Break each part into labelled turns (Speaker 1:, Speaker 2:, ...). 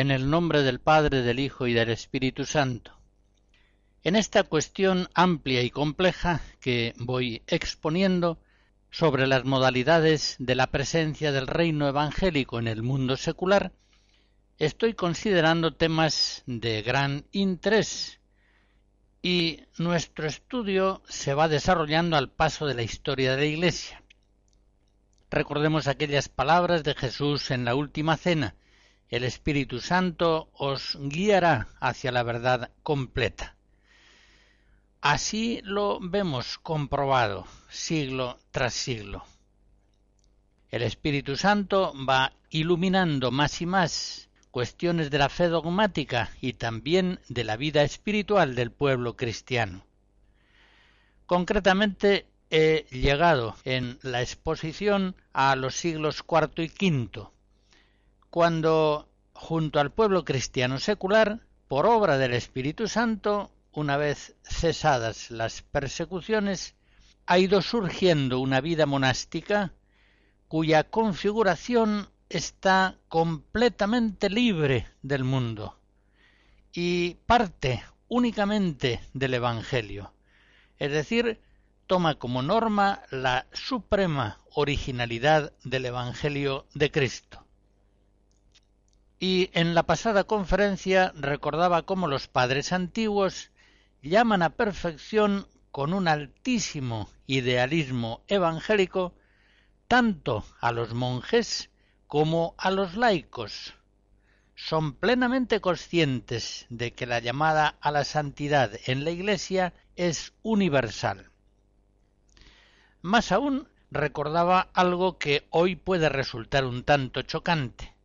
Speaker 1: En el nombre del Padre, del Hijo y del Espíritu Santo. En esta cuestión amplia y compleja que voy exponiendo sobre las modalidades de la presencia del reino evangélico en el mundo secular, estoy considerando temas de gran interés y nuestro estudio se va desarrollando al paso de la historia de la Iglesia. Recordemos aquellas palabras de Jesús en la última cena, el Espíritu Santo os guiará hacia la verdad completa. Así lo vemos comprobado siglo tras siglo. El Espíritu Santo va iluminando más y más cuestiones de la fe dogmática y también de la vida espiritual del pueblo cristiano. Concretamente he llegado en la exposición a los siglos IV y V, cuando, junto al pueblo cristiano secular, por obra del Espíritu Santo, una vez cesadas las persecuciones, ha ido surgiendo una vida monástica cuya configuración está completamente libre del mundo y parte únicamente del Evangelio, es decir, toma como norma la suprema originalidad del Evangelio de Cristo. Y en la pasada conferencia recordaba cómo los padres antiguos llaman a perfección con un altísimo idealismo evangélico tanto a los monjes como a los laicos. Son plenamente conscientes de que la llamada a la santidad en la Iglesia es universal. Más aún recordaba algo que hoy puede resultar un tanto chocante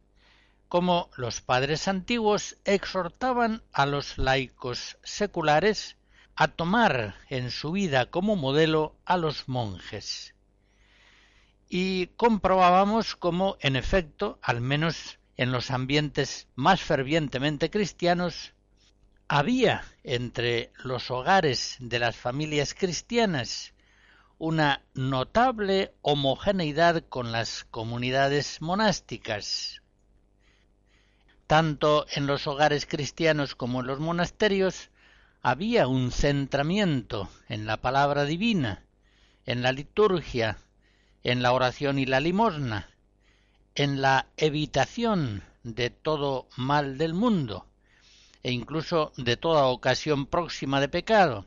Speaker 1: como los padres antiguos exhortaban a los laicos seculares a tomar en su vida como modelo a los monjes. Y comprobábamos cómo, en efecto, al menos en los ambientes más fervientemente cristianos, había entre los hogares de las familias cristianas una notable homogeneidad con las comunidades monásticas, tanto en los hogares cristianos como en los monasterios había un centramiento en la palabra divina, en la liturgia, en la oración y la limosna, en la evitación de todo mal del mundo e incluso de toda ocasión próxima de pecado.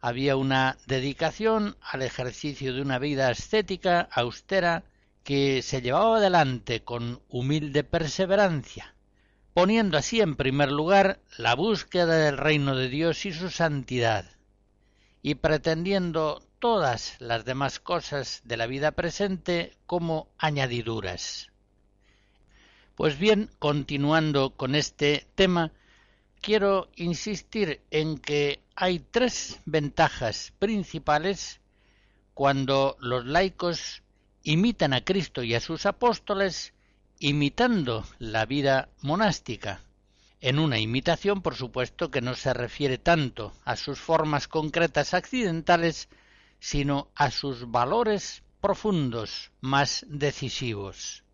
Speaker 1: Había una dedicación al ejercicio de una vida ascética austera que se llevaba adelante con humilde perseverancia, poniendo así en primer lugar la búsqueda del reino de Dios y su santidad, y pretendiendo todas las demás cosas de la vida presente como añadiduras. Pues bien, continuando con este tema, quiero insistir en que hay tres ventajas principales cuando los laicos imitan a Cristo y a sus apóstoles imitando la vida monástica, en una imitación, por supuesto, que no se refiere tanto a sus formas concretas accidentales, sino a sus valores profundos más decisivos.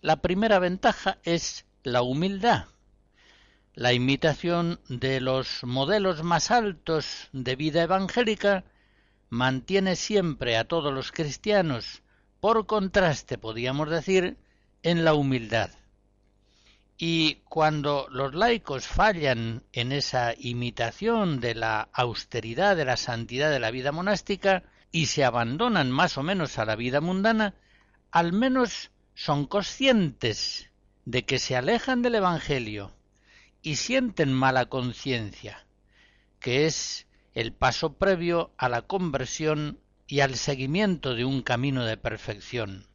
Speaker 1: La primera ventaja es la humildad, la imitación de los modelos más altos de vida evangélica mantiene siempre a todos los cristianos, por contraste, podríamos decir, en la humildad. Y cuando los laicos fallan en esa imitación de la austeridad, de la santidad de la vida monástica, y se abandonan más o menos a la vida mundana, al menos son conscientes de que se alejan del Evangelio y sienten mala conciencia, que es el paso previo a la conversión y al seguimiento de un camino de perfección.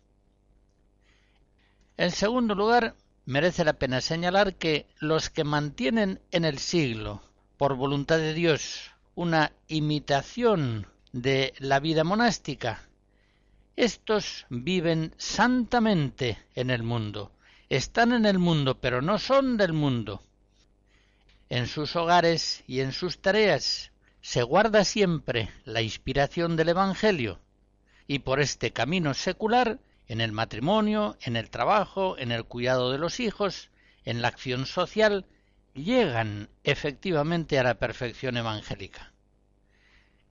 Speaker 1: En segundo lugar, merece la pena señalar que los que mantienen en el siglo, por voluntad de Dios, una imitación de la vida monástica, estos viven santamente en el mundo, están en el mundo, pero no son del mundo. En sus hogares y en sus tareas se guarda siempre la inspiración del Evangelio, y por este camino secular, en el matrimonio, en el trabajo, en el cuidado de los hijos, en la acción social, llegan efectivamente a la perfección evangélica.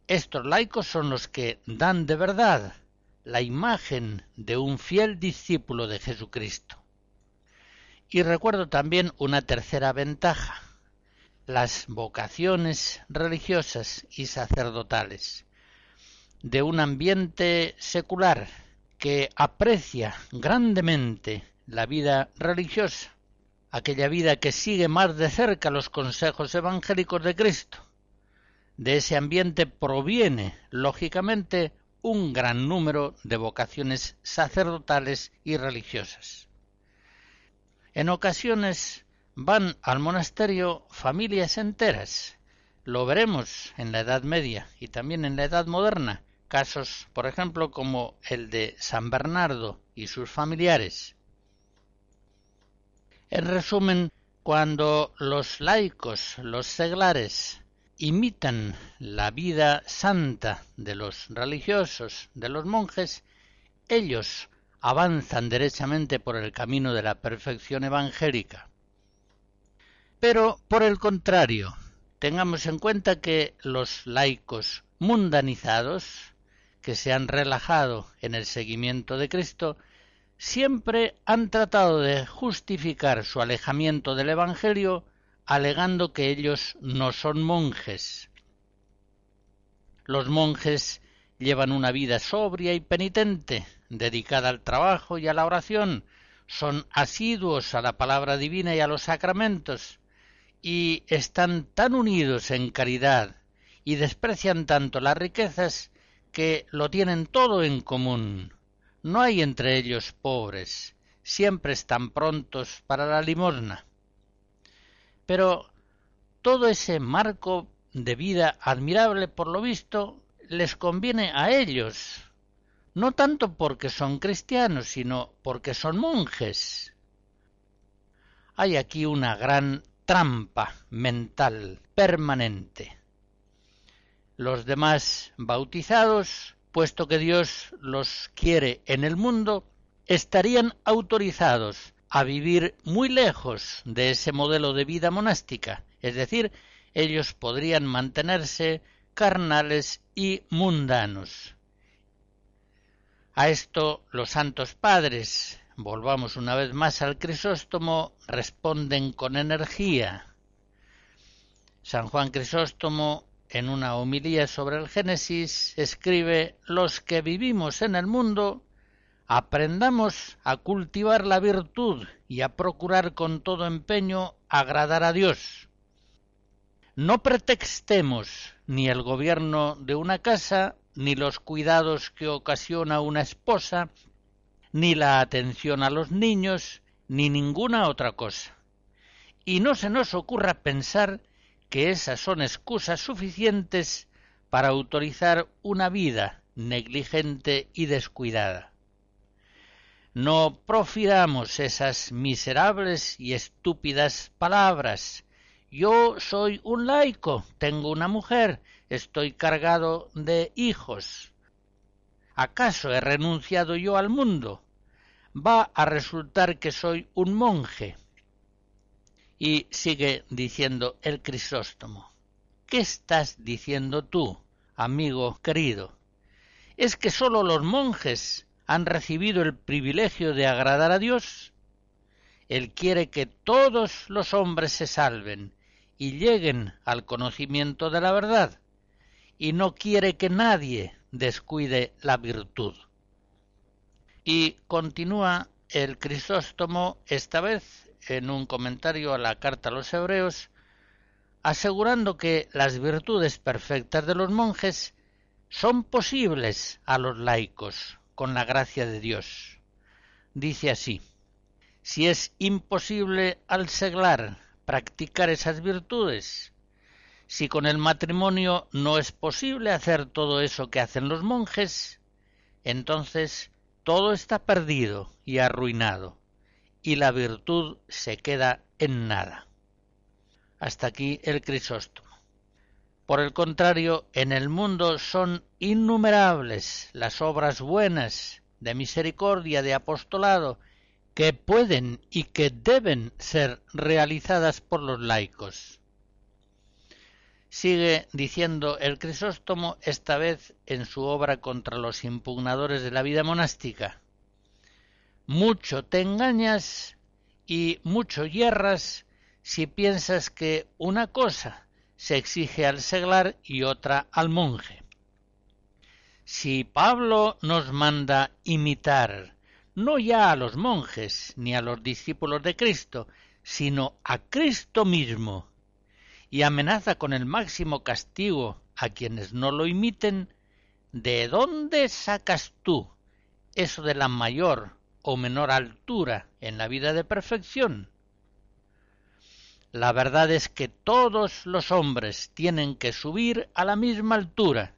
Speaker 1: Estos laicos son los que dan de verdad la imagen de un fiel discípulo de Jesucristo. Y recuerdo también una tercera ventaja, las vocaciones religiosas y sacerdotales de un ambiente secular que aprecia grandemente la vida religiosa, aquella vida que sigue más de cerca los consejos evangélicos de Cristo. De ese ambiente proviene, lógicamente, un gran número de vocaciones sacerdotales y religiosas. En ocasiones van al monasterio familias enteras. Lo veremos en la Edad Media y también en la Edad Moderna, casos, por ejemplo, como el de San Bernardo y sus familiares. En resumen, cuando los laicos, los seglares, imitan la vida santa de los religiosos, de los monjes, ellos avanzan derechamente por el camino de la perfección evangélica. Pero, por el contrario, tengamos en cuenta que los laicos mundanizados, que se han relajado en el seguimiento de Cristo, siempre han tratado de justificar su alejamiento del Evangelio alegando que ellos no son monjes. Los monjes llevan una vida sobria y penitente, dedicada al trabajo y a la oración, son asiduos a la palabra divina y a los sacramentos, y están tan unidos en caridad y desprecian tanto las riquezas que lo tienen todo en común. No hay entre ellos pobres, siempre están prontos para la limosna. Pero todo ese marco de vida admirable, por lo visto, les conviene a ellos, no tanto porque son cristianos, sino porque son monjes. Hay aquí una gran trampa mental permanente. Los demás bautizados, puesto que Dios los quiere en el mundo, estarían autorizados a vivir muy lejos de ese modelo de vida monástica, es decir, ellos podrían mantenerse carnales y mundanos. A esto los santos padres, volvamos una vez más al Crisóstomo, responden con energía. San Juan Crisóstomo, en una homilía sobre el Génesis, escribe Los que vivimos en el mundo aprendamos a cultivar la virtud y a procurar con todo empeño agradar a Dios. No pretextemos ni el gobierno de una casa, ni los cuidados que ocasiona una esposa, ni la atención a los niños, ni ninguna otra cosa. Y no se nos ocurra pensar que esas son excusas suficientes para autorizar una vida negligente y descuidada. No profiramos esas miserables y estúpidas palabras Yo soy un laico, tengo una mujer, estoy cargado de hijos. ¿Acaso he renunciado yo al mundo? Va a resultar que soy un monje. Y sigue diciendo el Crisóstomo. ¿Qué estás diciendo tú, amigo querido? ¿Es que sólo los monjes han recibido el privilegio de agradar a Dios? Él quiere que todos los hombres se salven y lleguen al conocimiento de la verdad, y no quiere que nadie descuide la virtud. Y continúa el Crisóstomo, esta vez en un comentario a la carta a los hebreos, asegurando que las virtudes perfectas de los monjes son posibles a los laicos con la gracia de Dios. Dice así, si es imposible al seglar practicar esas virtudes. Si con el matrimonio no es posible hacer todo eso que hacen los monjes, entonces todo está perdido y arruinado, y la virtud se queda en nada. Hasta aquí el Crisóstomo. Por el contrario, en el mundo son innumerables las obras buenas, de misericordia, de apostolado, que pueden y que deben ser realizadas por los laicos. Sigue diciendo el Crisóstomo esta vez en su obra contra los impugnadores de la vida monástica. Mucho te engañas y mucho hierras si piensas que una cosa se exige al seglar y otra al monje. Si Pablo nos manda imitar no ya a los monjes ni a los discípulos de Cristo, sino a Cristo mismo, y amenaza con el máximo castigo a quienes no lo imiten, ¿de dónde sacas tú eso de la mayor o menor altura en la vida de perfección? La verdad es que todos los hombres tienen que subir a la misma altura,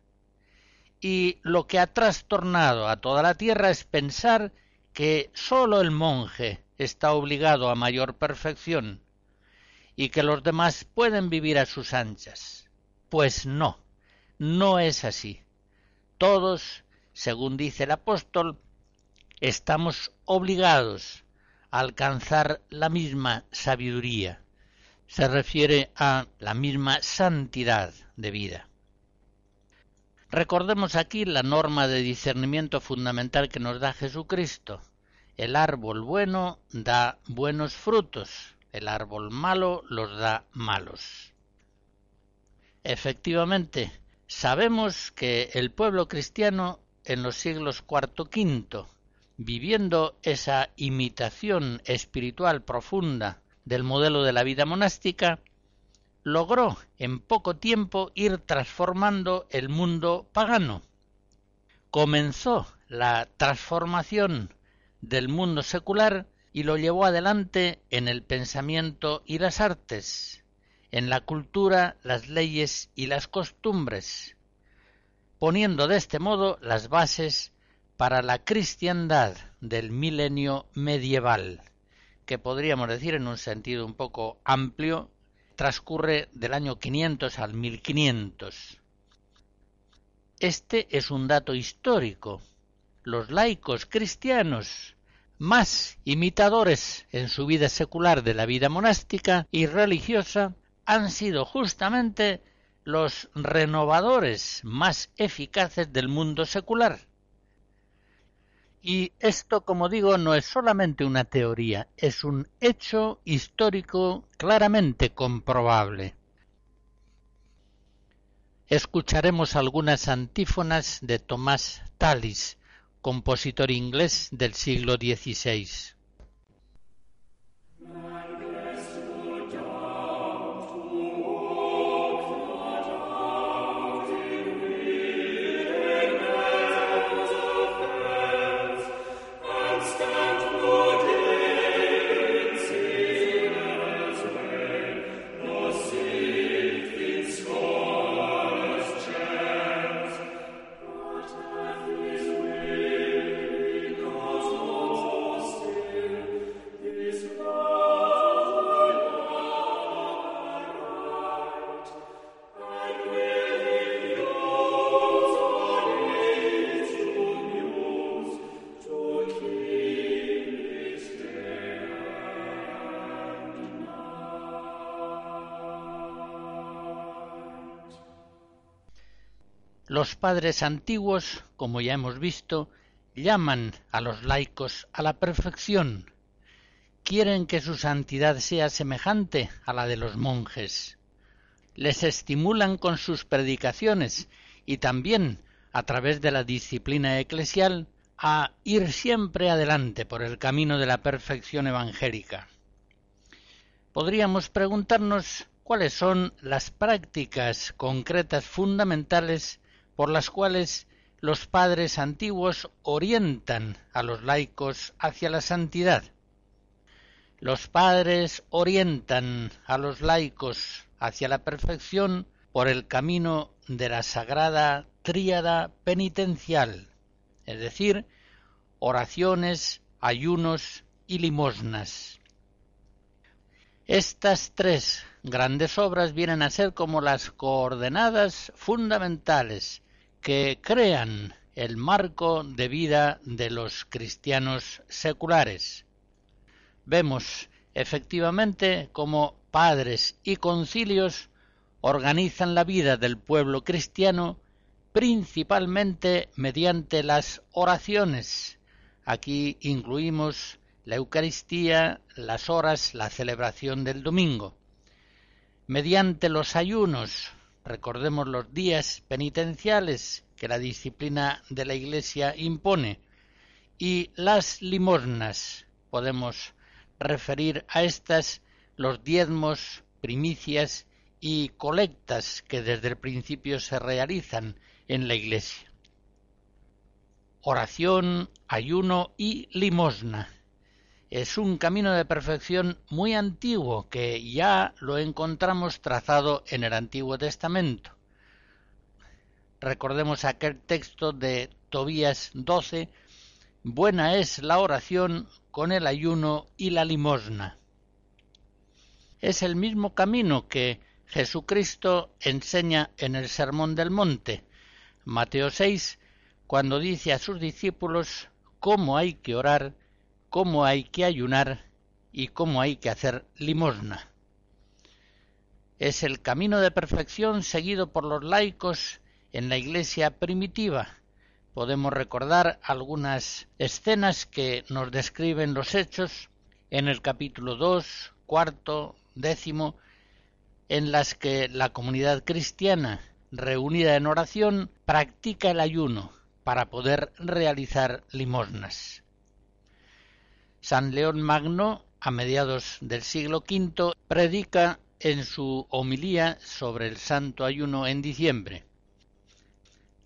Speaker 1: y lo que ha trastornado a toda la tierra es pensar que sólo el monje está obligado a mayor perfección y que los demás pueden vivir a sus anchas. Pues no, no es así. Todos, según dice el apóstol, estamos obligados a alcanzar la misma sabiduría. Se refiere a la misma santidad de vida. Recordemos aquí la norma de discernimiento fundamental que nos da Jesucristo. El árbol bueno da buenos frutos, el árbol malo los da malos. Efectivamente, sabemos que el pueblo cristiano en los siglos IV V, viviendo esa imitación espiritual profunda del modelo de la vida monástica, logró en poco tiempo ir transformando el mundo pagano. Comenzó la transformación del mundo secular y lo llevó adelante en el pensamiento y las artes, en la cultura, las leyes y las costumbres, poniendo de este modo las bases para la cristiandad del milenio medieval, que podríamos decir en un sentido un poco amplio transcurre del año 500 al 1500. Este es un dato histórico. Los laicos cristianos, más imitadores en su vida secular de la vida monástica y religiosa, han sido justamente los renovadores más eficaces del mundo secular. Y esto, como digo, no es solamente una teoría, es un hecho histórico claramente comprobable. Escucharemos algunas antífonas de Tomás Tallis, compositor inglés del siglo XVI. Los padres antiguos, como ya hemos visto, llaman a los laicos a la perfección. Quieren que su santidad sea semejante a la de los monjes. Les estimulan con sus predicaciones y también a través de la disciplina eclesial a ir siempre adelante por el camino de la perfección evangélica. Podríamos preguntarnos cuáles son las prácticas concretas fundamentales por las cuales los padres antiguos orientan a los laicos hacia la santidad. Los padres orientan a los laicos hacia la perfección por el camino de la sagrada tríada penitencial, es decir, oraciones, ayunos y limosnas. Estas tres grandes obras vienen a ser como las coordenadas fundamentales que crean el marco de vida de los cristianos seculares. Vemos efectivamente como padres y concilios organizan la vida del pueblo cristiano principalmente mediante las oraciones. Aquí incluimos la Eucaristía, las horas, la celebración del domingo. Mediante los ayunos, Recordemos los días penitenciales que la disciplina de la Iglesia impone y las limosnas. Podemos referir a estas los diezmos, primicias y colectas que desde el principio se realizan en la Iglesia. Oración, ayuno y limosna es un camino de perfección muy antiguo que ya lo encontramos trazado en el Antiguo Testamento. Recordemos aquel texto de Tobías 12, buena es la oración con el ayuno y la limosna. Es el mismo camino que Jesucristo enseña en el Sermón del Monte, Mateo 6, cuando dice a sus discípulos cómo hay que orar cómo hay que ayunar y cómo hay que hacer limosna. Es el camino de perfección seguido por los laicos en la iglesia primitiva. Podemos recordar algunas escenas que nos describen los hechos en el capítulo 2, cuarto, décimo, en las que la comunidad cristiana reunida en oración practica el ayuno para poder realizar limosnas. San León Magno, a mediados del siglo V, predica en su homilía sobre el santo ayuno en diciembre.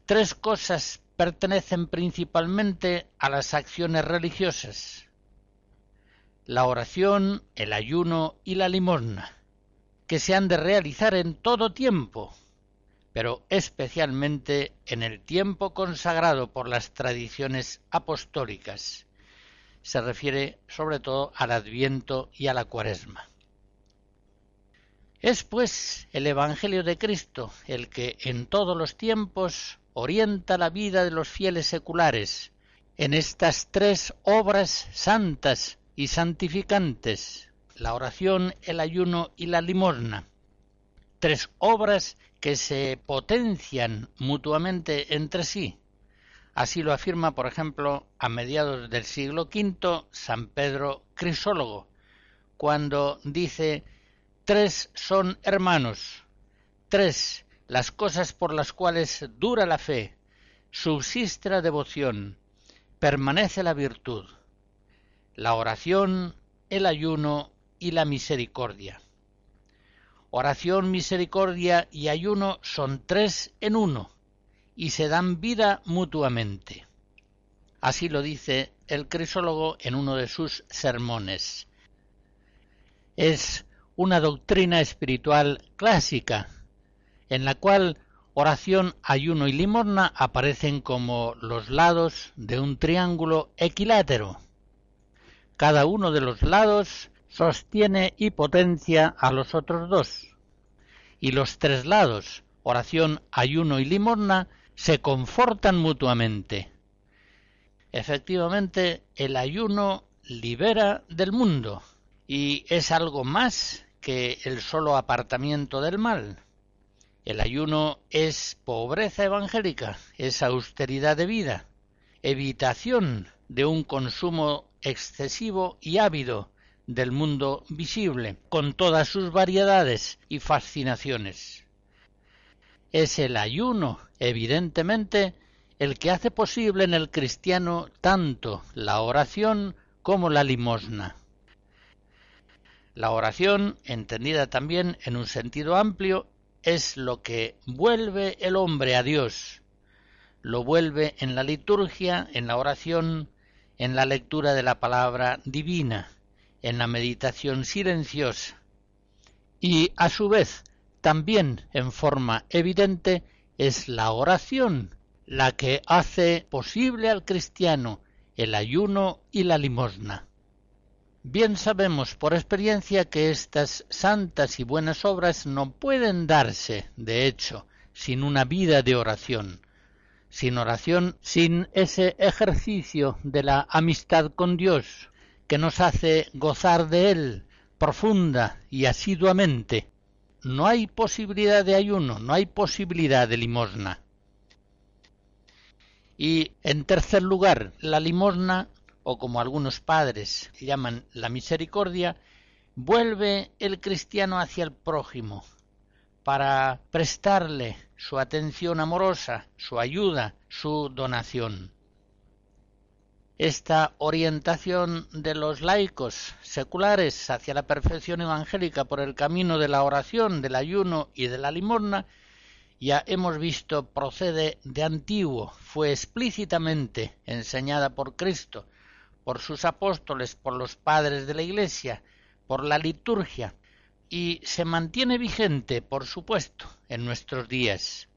Speaker 1: Tres cosas pertenecen principalmente a las acciones religiosas. La oración, el ayuno y la limosna, que se han de realizar en todo tiempo, pero especialmente en el tiempo consagrado por las tradiciones apostólicas se refiere sobre todo al Adviento y a la Cuaresma. Es pues el Evangelio de Cristo el que en todos los tiempos orienta la vida de los fieles seculares en estas tres obras santas y santificantes, la oración, el ayuno y la limosna. Tres obras que se potencian mutuamente entre sí, Así lo afirma, por ejemplo, a mediados del siglo V San Pedro Crisólogo, cuando dice tres son hermanos, tres las cosas por las cuales dura la fe, subsiste la devoción, permanece la virtud, la oración, el ayuno y la misericordia. Oración, misericordia y ayuno son tres en uno y se dan vida mutuamente. Así lo dice el crisólogo en uno de sus sermones. Es una doctrina espiritual clásica, en la cual oración, ayuno y limosna aparecen como los lados de un triángulo equilátero. Cada uno de los lados sostiene y potencia a los otros dos. Y los tres lados, oración, ayuno y limosna, se confortan mutuamente. Efectivamente, el ayuno libera del mundo y es algo más que el solo apartamiento del mal. El ayuno es pobreza evangélica, es austeridad de vida, evitación de un consumo excesivo y ávido del mundo visible, con todas sus variedades y fascinaciones. Es el ayuno, evidentemente, el que hace posible en el cristiano tanto la oración como la limosna. La oración, entendida también en un sentido amplio, es lo que vuelve el hombre a Dios. Lo vuelve en la liturgia, en la oración, en la lectura de la palabra divina, en la meditación silenciosa. Y a su vez, también en forma evidente, es la oración la que hace posible al cristiano el ayuno y la limosna. Bien sabemos por experiencia que estas santas y buenas obras no pueden darse, de hecho, sin una vida de oración, sin oración, sin ese ejercicio de la amistad con Dios, que nos hace gozar de Él profunda y asiduamente. No hay posibilidad de ayuno, no hay posibilidad de limosna. Y en tercer lugar, la limosna o como algunos padres llaman la misericordia, vuelve el cristiano hacia el prójimo para prestarle su atención amorosa, su ayuda, su donación. Esta orientación de los laicos seculares hacia la perfección evangélica por el camino de la oración, del ayuno y de la limosna, ya hemos visto procede de antiguo, fue explícitamente enseñada por Cristo por sus apóstoles, por los padres de la Iglesia, por la liturgia, y se mantiene vigente, por supuesto, en nuestros días.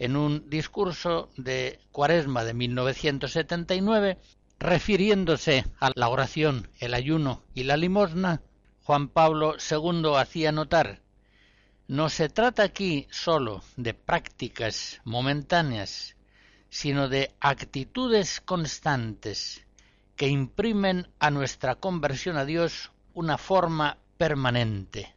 Speaker 1: En un discurso de Cuaresma de 1979, refiriéndose a la oración, el ayuno y la limosna, Juan Pablo II hacía notar no se trata aquí sólo de prácticas momentáneas, sino de actitudes constantes que imprimen a nuestra conversión a Dios una forma permanente.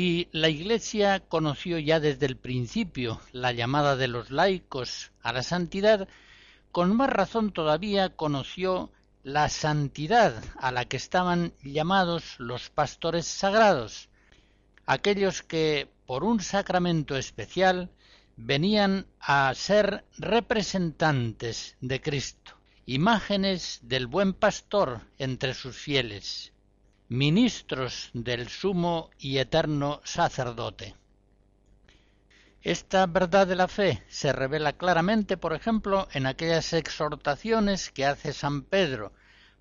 Speaker 1: Si la Iglesia conoció ya desde el principio la llamada de los laicos a la santidad, con más razón todavía conoció la santidad a la que estaban llamados los pastores sagrados, aquellos que, por un sacramento especial, venían a ser representantes de Cristo, imágenes del buen pastor entre sus fieles ministros del sumo y eterno sacerdote. Esta verdad de la fe se revela claramente, por ejemplo, en aquellas exhortaciones que hace San Pedro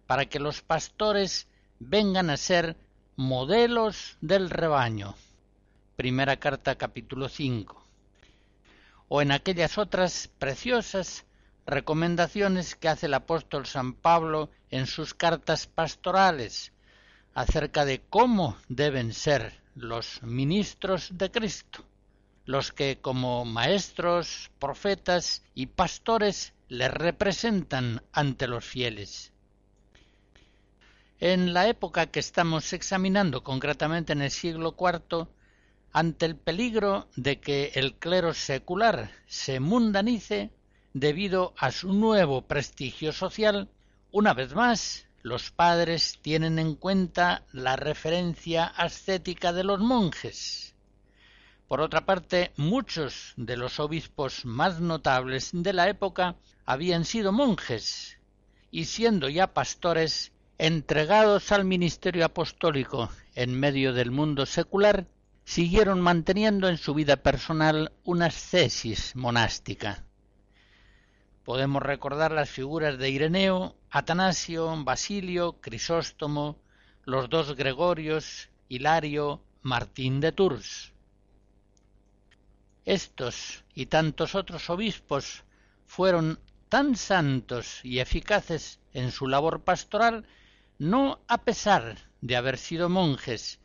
Speaker 1: para que los pastores vengan a ser modelos del rebaño. Primera carta capítulo 5. O en aquellas otras preciosas recomendaciones que hace el apóstol San Pablo en sus cartas pastorales, acerca de cómo deben ser los ministros de Cristo, los que como maestros, profetas y pastores le representan ante los fieles. En la época que estamos examinando, concretamente en el siglo IV, ante el peligro de que el clero secular se mundanice debido a su nuevo prestigio social, una vez más los padres tienen en cuenta la referencia ascética de los monjes. Por otra parte, muchos de los obispos más notables de la época habían sido monjes, y siendo ya pastores, entregados al ministerio apostólico en medio del mundo secular, siguieron manteniendo en su vida personal una ascesis monástica. Podemos recordar las figuras de Ireneo, Atanasio, Basilio, Crisóstomo, los dos Gregorios, Hilario, Martín de Tours. Estos y tantos otros obispos fueron tan santos y eficaces en su labor pastoral, no a pesar de haber sido monjes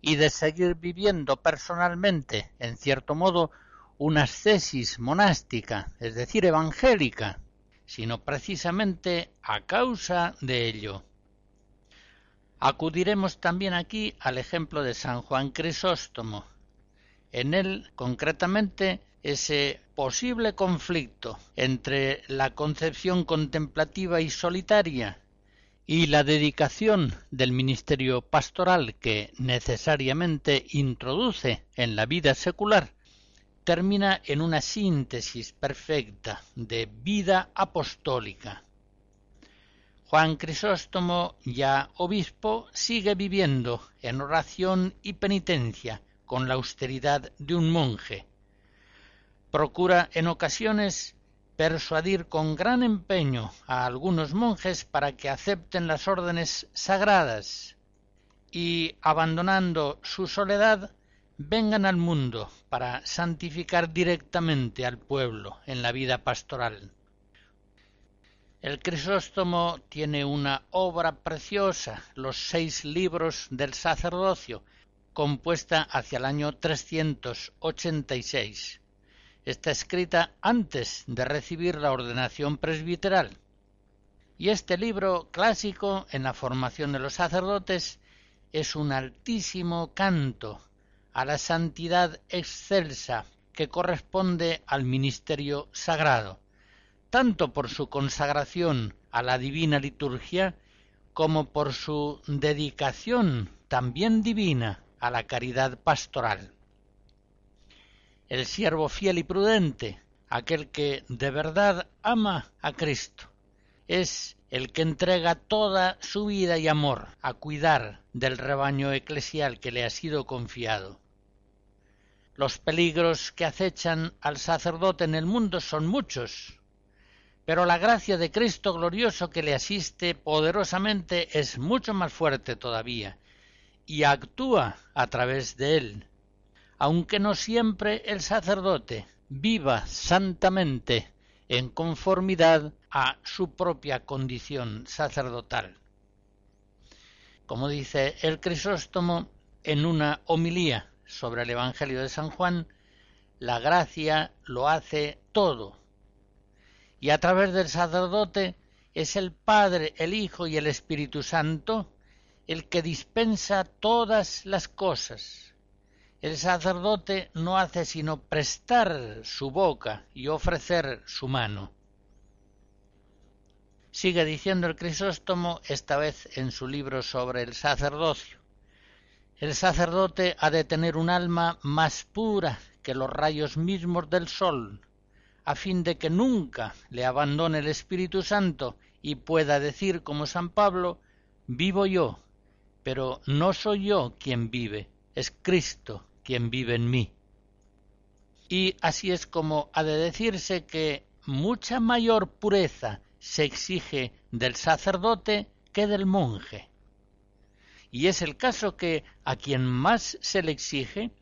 Speaker 1: y de seguir viviendo personalmente, en cierto modo, una ascesis monástica, es decir, evangélica, sino precisamente a causa de ello. Acudiremos también aquí al ejemplo de San Juan Crisóstomo. En él, concretamente, ese posible conflicto entre la concepción contemplativa y solitaria y la dedicación del ministerio pastoral que necesariamente introduce en la vida secular termina en una síntesis perfecta de vida apostólica. Juan Crisóstomo, ya obispo, sigue viviendo en oración y penitencia con la austeridad de un monje. Procura en ocasiones persuadir con gran empeño a algunos monjes para que acepten las órdenes sagradas y, abandonando su soledad, vengan al mundo para santificar directamente al pueblo en la vida pastoral. El Crisóstomo tiene una obra preciosa, los seis libros del sacerdocio, compuesta hacia el año 386 está escrita antes de recibir la ordenación presbiteral. Y este libro clásico en la formación de los sacerdotes es un altísimo canto a la santidad excelsa que corresponde al ministerio sagrado, tanto por su consagración a la divina liturgia como por su dedicación también divina a la caridad pastoral el siervo fiel y prudente, aquel que de verdad ama a Cristo. Es el que entrega toda su vida y amor a cuidar del rebaño eclesial que le ha sido confiado. Los peligros que acechan al sacerdote en el mundo son muchos, pero la gracia de Cristo glorioso que le asiste poderosamente es mucho más fuerte todavía y actúa a través de él aunque no siempre el sacerdote viva santamente en conformidad a su propia condición sacerdotal. Como dice el Crisóstomo en una homilía sobre el Evangelio de San Juan, la gracia lo hace todo. Y a través del sacerdote es el Padre, el Hijo y el Espíritu Santo el que dispensa todas las cosas el sacerdote no hace sino prestar su boca y ofrecer su mano. Sigue diciendo el Crisóstomo, esta vez en su libro sobre el sacerdocio. El sacerdote ha de tener un alma más pura que los rayos mismos del sol, a fin de que nunca le abandone el Espíritu Santo y pueda decir como San Pablo, vivo yo, pero no soy yo quien vive, es Cristo quien vive en mí. Y así es como ha de decirse que mucha mayor pureza se exige del sacerdote que del monje. Y es el caso que a quien más se le exige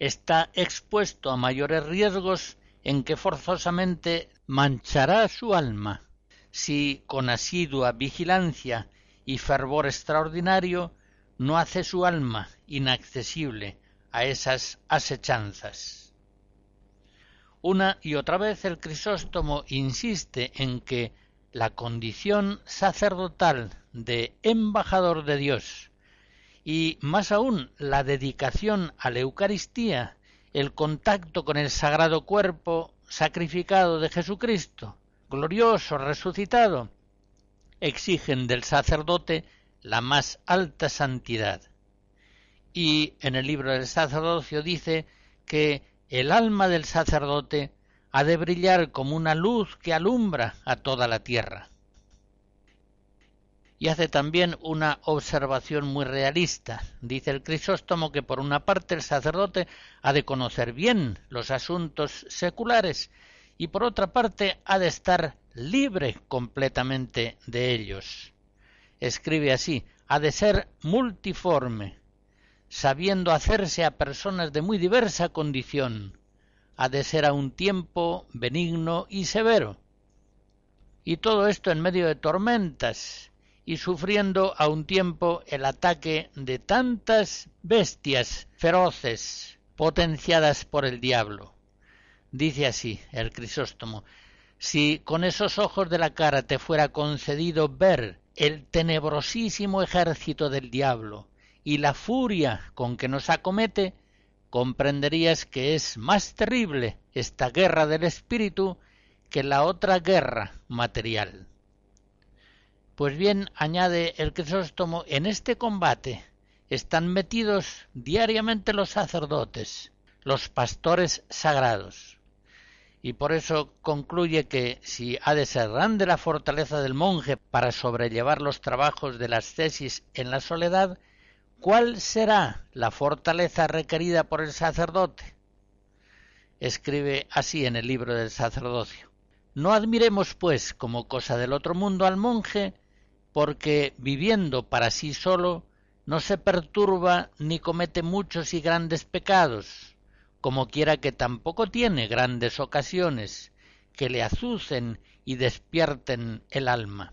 Speaker 1: está expuesto a mayores riesgos en que forzosamente manchará su alma si con asidua vigilancia y fervor extraordinario no hace su alma inaccesible a esas asechanzas. Una y otra vez el Crisóstomo insiste en que la condición sacerdotal de embajador de Dios y más aún la dedicación a la Eucaristía, el contacto con el sagrado cuerpo sacrificado de Jesucristo, glorioso, resucitado, exigen del sacerdote la más alta santidad y en el libro del sacerdocio dice que el alma del sacerdote ha de brillar como una luz que alumbra a toda la tierra. Y hace también una observación muy realista. Dice el Crisóstomo que por una parte el sacerdote ha de conocer bien los asuntos seculares y por otra parte ha de estar libre completamente de ellos. Escribe así, ha de ser multiforme, sabiendo hacerse a personas de muy diversa condición, ha de ser a un tiempo benigno y severo. Y todo esto en medio de tormentas, y sufriendo a un tiempo el ataque de tantas bestias feroces potenciadas por el diablo. Dice así el Crisóstomo, si con esos ojos de la cara te fuera concedido ver el tenebrosísimo ejército del diablo y la furia con que nos acomete, comprenderías que es más terrible esta guerra del espíritu que la otra guerra material. Pues bien, añade el Crisóstomo, en este combate están metidos diariamente los sacerdotes, los pastores sagrados. Y por eso concluye que si ha de ser grande la fortaleza del monje para sobrellevar los trabajos de las tesis en la soledad, ¿cuál será la fortaleza requerida por el sacerdote? Escribe así en el libro del sacerdocio. No admiremos, pues, como cosa del otro mundo al monje, porque viviendo para sí solo no se perturba ni comete muchos y grandes pecados, como quiera que tampoco tiene grandes ocasiones que le azucen y despierten el alma.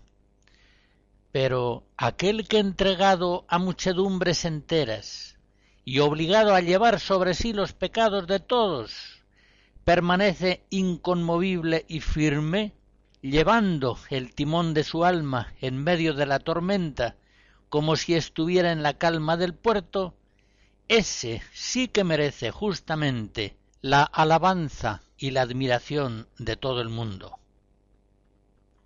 Speaker 1: Pero aquel que entregado a muchedumbres enteras y obligado a llevar sobre sí los pecados de todos, permanece inconmovible y firme, llevando el timón de su alma en medio de la tormenta, como si estuviera en la calma del puerto, ese sí que merece justamente la alabanza y la admiración de todo el mundo.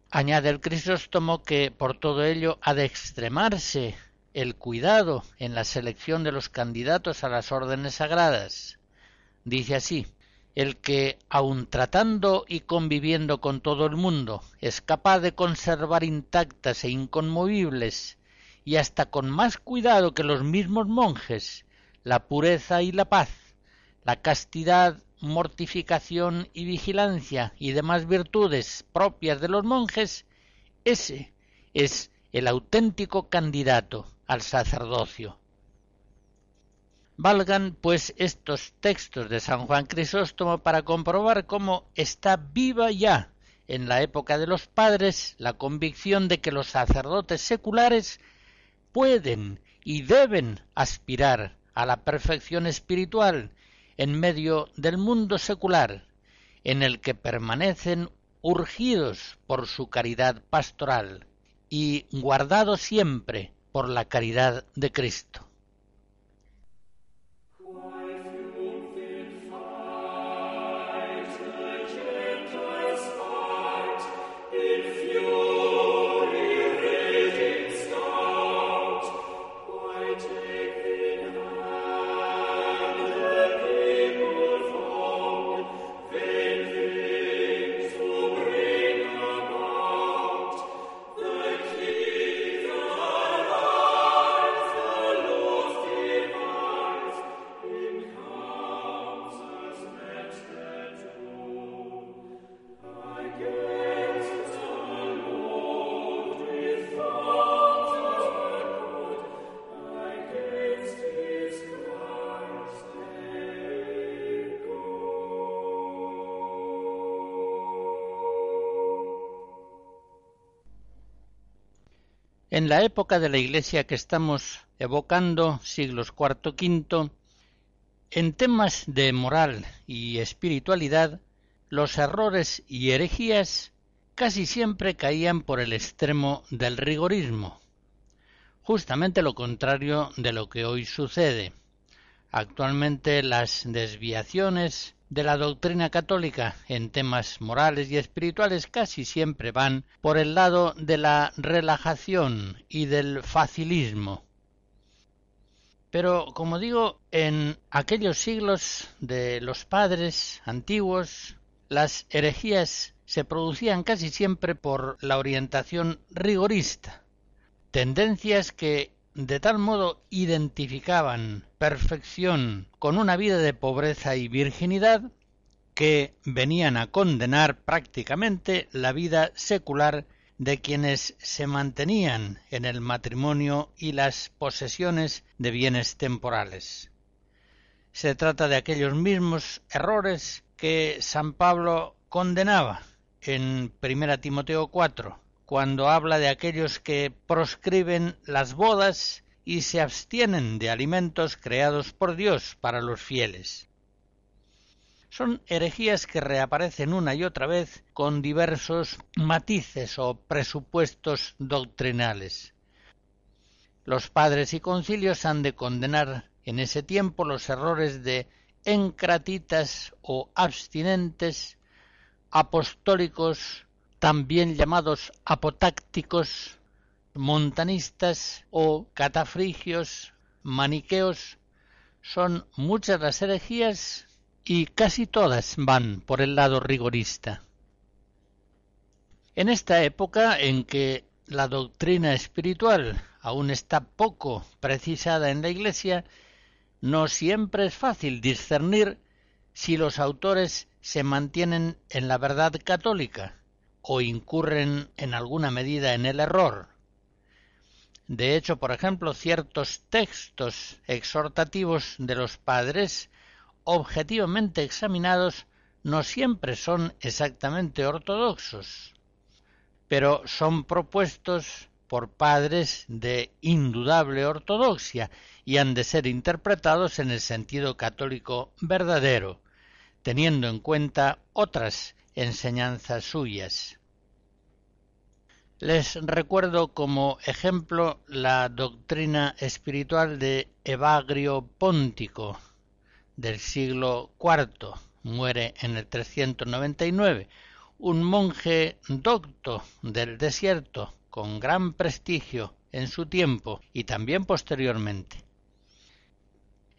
Speaker 1: Añade el Crisóstomo que por todo ello ha de extremarse el cuidado en la selección de los candidatos a las órdenes sagradas. Dice así el que, aun tratando y conviviendo con todo el mundo, es capaz de conservar intactas e inconmovibles, y hasta con más cuidado que los mismos monjes, la pureza y la paz, la castidad, mortificación y vigilancia y demás virtudes propias de los monjes, ese es el auténtico candidato al sacerdocio. Valgan pues estos textos de San Juan Crisóstomo para comprobar cómo está viva ya en la época de los padres la convicción de que los sacerdotes seculares pueden y deben aspirar a la perfección espiritual en medio del mundo secular, en el que permanecen urgidos por su caridad pastoral y guardados siempre por la caridad de Cristo. En la época de la Iglesia que estamos evocando, siglos IV V, en temas de moral y espiritualidad, los errores y herejías casi siempre caían por el extremo del rigorismo, justamente lo contrario de lo que hoy sucede. Actualmente las desviaciones de la doctrina católica en temas morales y espirituales casi siempre van por el lado de la relajación y del facilismo. Pero, como digo, en aquellos siglos de los padres antiguos, las herejías se producían casi siempre por la orientación rigorista. tendencias que de tal modo identificaban perfección con una vida de pobreza y virginidad que venían a condenar prácticamente la vida secular de quienes se mantenían en el matrimonio y las posesiones de bienes temporales. Se trata de aquellos mismos errores que San Pablo condenaba en 1 Timoteo 4, cuando habla de aquellos que proscriben las bodas y se abstienen de alimentos creados por Dios para los fieles. Son herejías que reaparecen una y otra vez con diversos matices o presupuestos doctrinales. Los padres y concilios han de condenar en ese tiempo los errores de encratitas o abstinentes, apostólicos, también llamados apotácticos, montanistas o catafrigios, maniqueos, son muchas las herejías y casi todas van por el lado rigorista. En esta época en que la doctrina espiritual aún está poco precisada en la Iglesia, no siempre es fácil discernir si los autores se mantienen en la verdad católica o incurren en alguna medida en el error. De hecho, por ejemplo, ciertos textos exhortativos de los padres, objetivamente examinados, no siempre son exactamente ortodoxos, pero son propuestos por padres de indudable ortodoxia y han de ser interpretados en el sentido católico verdadero, teniendo en cuenta otras enseñanzas suyas. Les recuerdo como ejemplo la doctrina espiritual de Evagrio Póntico del siglo IV, muere en el 399, un monje docto del desierto con gran prestigio en su tiempo y también posteriormente.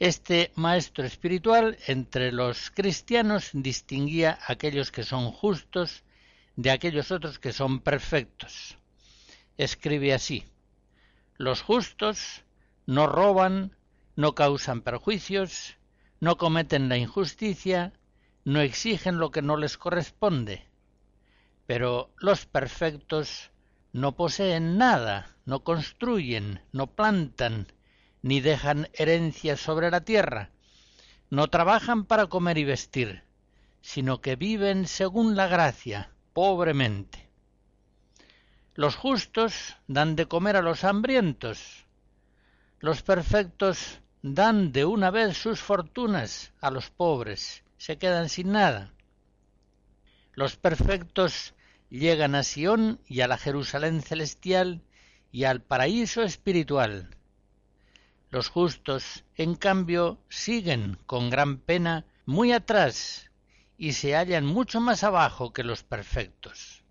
Speaker 1: Este maestro espiritual entre los cristianos distinguía aquellos que son justos de aquellos otros que son perfectos. Escribe así Los justos no roban, no causan perjuicios, no cometen la injusticia, no exigen lo que no les corresponde. Pero los perfectos no poseen nada, no construyen, no plantan, ni dejan herencia sobre la tierra, no trabajan para comer y vestir, sino que viven según la gracia, pobremente. Los justos dan de comer a los hambrientos, los perfectos dan de una vez sus fortunas a los pobres, se quedan sin nada. Los perfectos llegan a Sión y a la Jerusalén celestial y al paraíso espiritual, los justos, en cambio, siguen con gran pena muy atrás y se hallan mucho más abajo que los perfectos.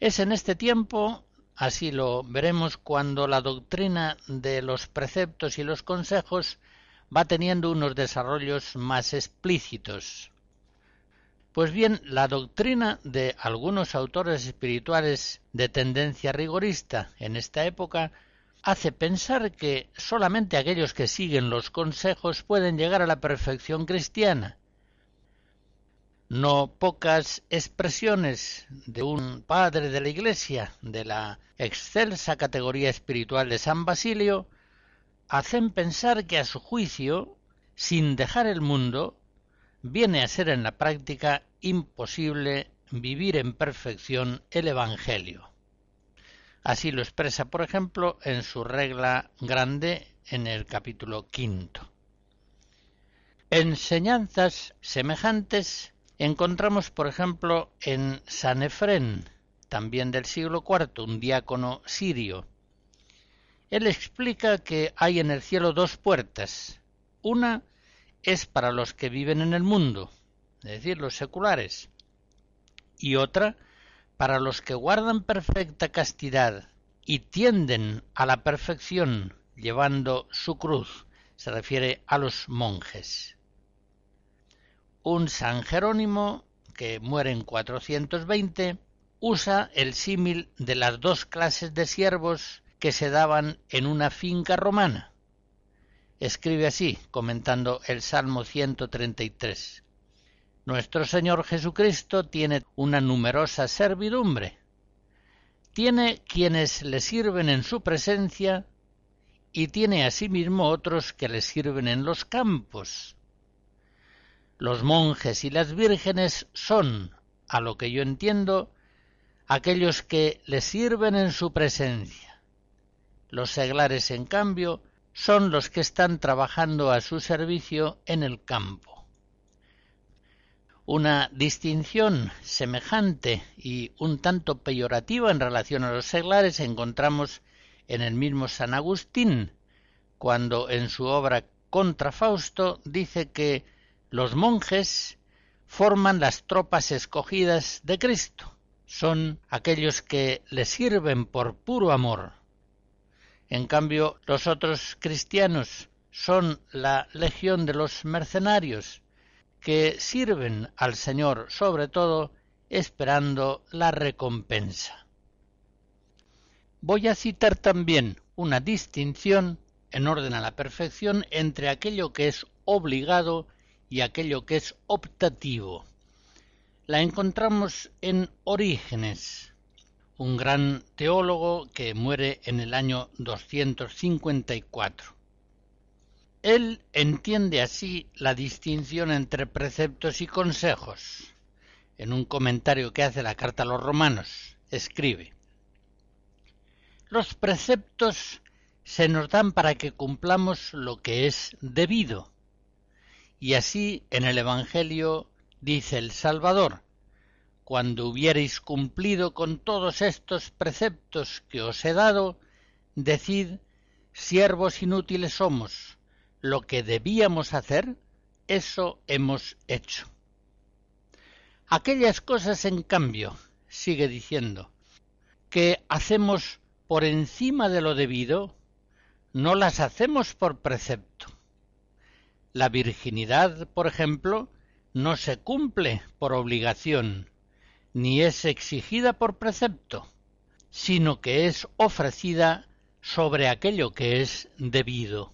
Speaker 1: Es en este tiempo, así lo veremos cuando la doctrina de los preceptos y los consejos va teniendo unos desarrollos más explícitos. Pues bien, la doctrina de algunos autores espirituales de tendencia rigorista en esta época hace pensar que solamente aquellos que siguen los consejos pueden llegar a la perfección cristiana. No pocas expresiones de un padre de la Iglesia de la excelsa categoría espiritual de San Basilio hacen pensar que a su juicio, sin dejar el mundo, viene a ser en la práctica imposible vivir en perfección el Evangelio. Así lo expresa, por ejemplo, en su regla grande en el capítulo quinto. Enseñanzas semejantes encontramos, por ejemplo, en San Efrén, también del siglo IV, un diácono sirio. Él explica que hay en el cielo dos puertas. Una es para los que viven en el mundo, es decir, los seculares, y otra para los que guardan perfecta castidad y tienden a la perfección llevando su cruz, se refiere a los monjes. Un San Jerónimo, que muere en 420, usa el símil de las dos clases de siervos que se daban en una finca romana. Escribe así, comentando el Salmo 133. Nuestro Señor Jesucristo tiene una numerosa servidumbre. Tiene quienes le sirven en su presencia y tiene asimismo otros que le sirven en los campos. Los monjes y las vírgenes son, a lo que yo entiendo, aquellos que le sirven en su presencia. Los seglares, en cambio, son los que están trabajando a su servicio en el campo. Una distinción semejante y un tanto peyorativa en relación a los seglares encontramos en el mismo San Agustín, cuando en su obra Contra Fausto dice que los monjes forman las tropas escogidas de Cristo. Son aquellos que le sirven por puro amor. En cambio, los otros cristianos son la legión de los mercenarios, que sirven al Señor sobre todo esperando la recompensa. Voy a citar también una distinción en orden a la perfección entre aquello que es obligado y aquello que es optativo. La encontramos en Orígenes, un gran teólogo que muere en el año 254. Él entiende así la distinción entre preceptos y consejos. En un comentario que hace la carta a los romanos, escribe Los preceptos se nos dan para que cumplamos lo que es debido, y así en el Evangelio dice el Salvador, cuando hubiereis cumplido con todos estos preceptos que os he dado, decid, siervos inútiles somos, lo que debíamos hacer, eso hemos hecho. Aquellas cosas, en cambio, sigue diciendo, que hacemos por encima de lo debido, no las hacemos por precepto. La virginidad, por ejemplo, no se cumple por obligación, ni es exigida por precepto, sino que es ofrecida sobre aquello que es debido.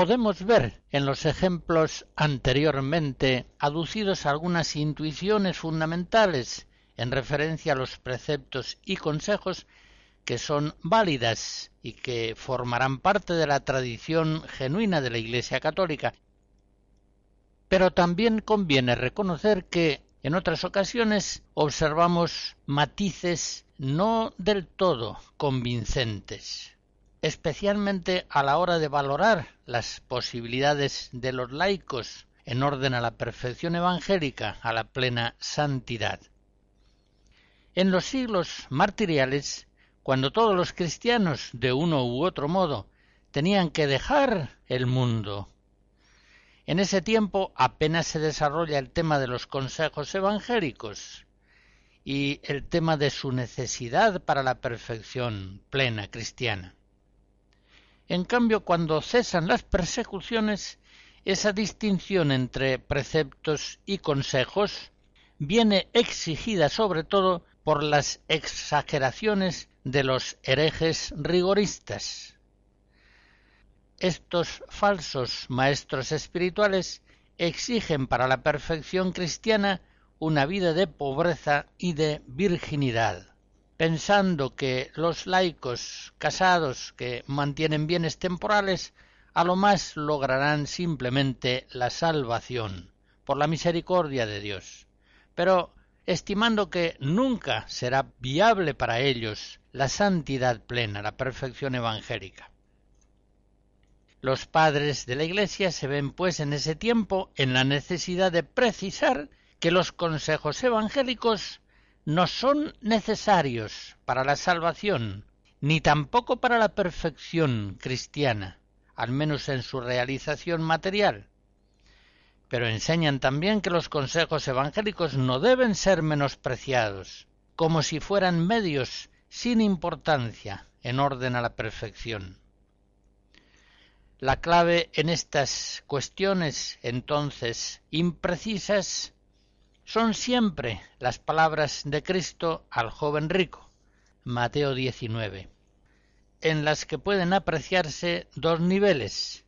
Speaker 1: Podemos ver en los ejemplos anteriormente aducidos algunas intuiciones fundamentales en referencia a los preceptos y consejos que son válidas y que formarán parte de la tradición genuina de la Iglesia católica. Pero también conviene reconocer que en otras ocasiones observamos matices no del todo convincentes especialmente a la hora de valorar las posibilidades de los laicos en orden a la perfección evangélica, a la plena santidad. En los siglos martiriales, cuando todos los cristianos, de uno u otro modo, tenían que dejar el mundo, en ese tiempo apenas se desarrolla el tema de los consejos evangélicos y el tema de su necesidad para la perfección plena cristiana. En cambio, cuando cesan las persecuciones, esa distinción entre preceptos y consejos viene exigida sobre todo por las exageraciones de los herejes rigoristas. Estos falsos maestros espirituales exigen para la perfección cristiana una vida de pobreza y de virginidad pensando que los laicos casados que mantienen bienes temporales a lo más lograrán simplemente la salvación por la misericordia de Dios, pero estimando que nunca será viable para ellos la santidad plena, la perfección evangélica. Los padres de la Iglesia se ven pues en ese tiempo en la necesidad de precisar que los consejos evangélicos no son necesarios para la salvación, ni tampoco para la perfección cristiana, al menos en su realización material. Pero enseñan también que los consejos evangélicos no deben ser menospreciados, como si fueran medios sin importancia en orden a la perfección. La clave en estas cuestiones, entonces, imprecisas, son siempre las palabras de Cristo al joven rico, Mateo 19, en las que pueden apreciarse dos niveles.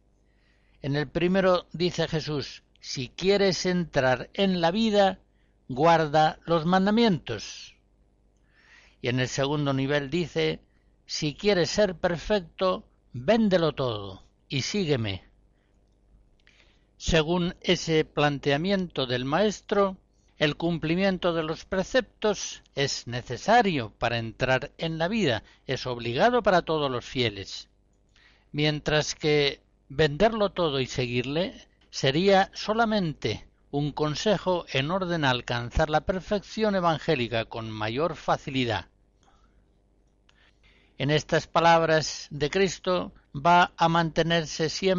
Speaker 1: En el primero dice Jesús, si quieres entrar en la vida, guarda los mandamientos. Y en el segundo nivel dice, si quieres ser perfecto, véndelo todo y sígueme. Según ese planteamiento del maestro, el cumplimiento de los preceptos es necesario para entrar en la vida, es obligado para todos los fieles, mientras que venderlo todo y seguirle sería solamente un consejo en orden a alcanzar la perfección evangélica con mayor facilidad. En estas palabras de Cristo va a mantenerse siempre